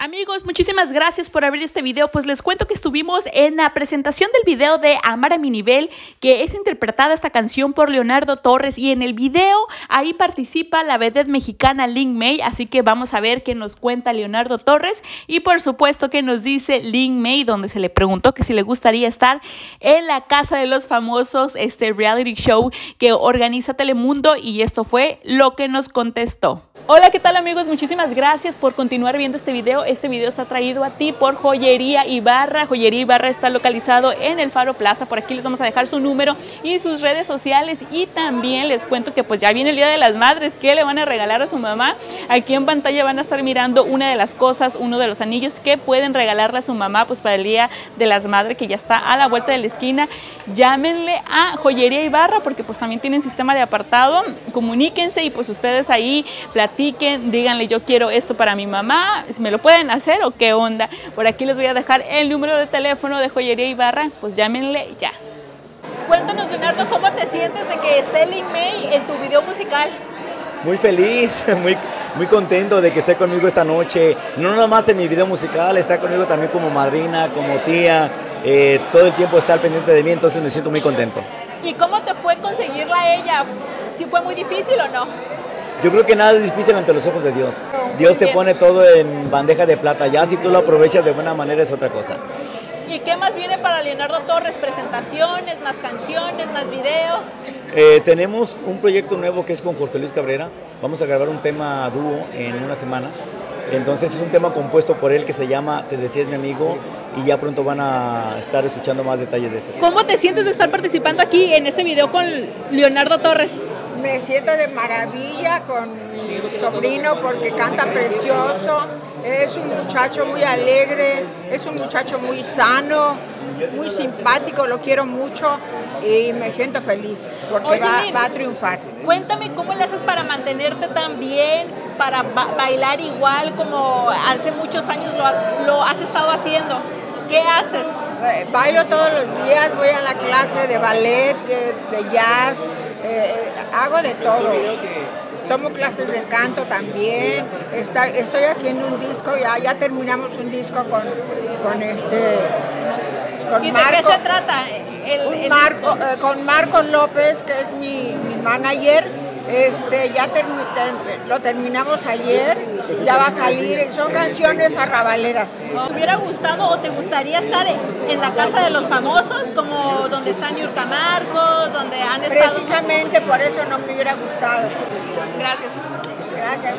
Amigos, muchísimas gracias por abrir este video. Pues les cuento que estuvimos en la presentación del video de Amar a mi nivel, que es interpretada esta canción por Leonardo Torres. Y en el video ahí participa la vedette mexicana Link May. Así que vamos a ver qué nos cuenta Leonardo Torres. Y por supuesto que nos dice Link May, donde se le preguntó que si le gustaría estar en la Casa de los Famosos, este reality show que organiza Telemundo. Y esto fue lo que nos contestó. Hola, ¿qué tal amigos? Muchísimas gracias por continuar viendo este video. Este video está traído a ti por Joyería Ibarra. Joyería Ibarra está localizado en el Faro Plaza. Por aquí les vamos a dejar su número y sus redes sociales. Y también les cuento que pues ya viene el Día de las Madres. ¿Qué le van a regalar a su mamá? Aquí en pantalla van a estar mirando una de las cosas, uno de los anillos que pueden regalarle a su mamá pues para el Día de las Madres que ya está a la vuelta de la esquina. Llámenle a Joyería Ibarra porque pues también tienen sistema de apartado. Comuníquense y pues ustedes ahí platican díganle yo quiero esto para mi mamá, ¿me lo pueden hacer o qué onda? Por aquí les voy a dejar el número de teléfono de Joyería Ibarra, pues llámenle ya. Cuéntanos, Leonardo, ¿cómo te sientes de que esté Lin May en tu video musical? Muy feliz, muy, muy contento de que esté conmigo esta noche. No nada más en mi video musical, está conmigo también como madrina, como tía. Eh, todo el tiempo está al pendiente de mí, entonces me siento muy contento. ¿Y cómo te fue conseguirla a ella? ¿Si fue muy difícil o no? Yo creo que nada es difícil ante los ojos de Dios. Dios te pone todo en bandeja de plata. Ya si tú lo aprovechas de buena manera es otra cosa. ¿Y qué más viene para Leonardo Torres? ¿Presentaciones, más canciones, más videos? Eh, tenemos un proyecto nuevo que es con Jorge Luis Cabrera. Vamos a grabar un tema dúo en una semana. Entonces es un tema compuesto por él que se llama Te decías mi amigo y ya pronto van a estar escuchando más detalles de eso. ¿Cómo te sientes de estar participando aquí en este video con Leonardo Torres? Me siento de maravilla con mi sobrino porque canta precioso, es un muchacho muy alegre, es un muchacho muy sano, muy simpático, lo quiero mucho y me siento feliz porque va, a triunfar. Cuéntame cómo le haces para mantenerte tan bien, para bailar igual como hace muchos años lo, has estado haciendo. ¿Qué haces? Eh, bailo todos los días, voy a la clase de ballet, de jazz, eh, hago de todo. Tomo clases de canto también. estoy haciendo un disco, ya, ya terminamos un disco con, con este. Con ¿Y de qué se trata? El, Marco, eh, con Marcos López, que es mi, mi manager este, ya lo terminamos ayer, ya va a salir, son canciones arrabaleras. ¿Te hubiera gustado o te gustaría estar en la casa de los famosos, como donde están Yurka Marcos, donde han estado? Precisamente por eso no me hubiera gustado. Gracias. Gracias.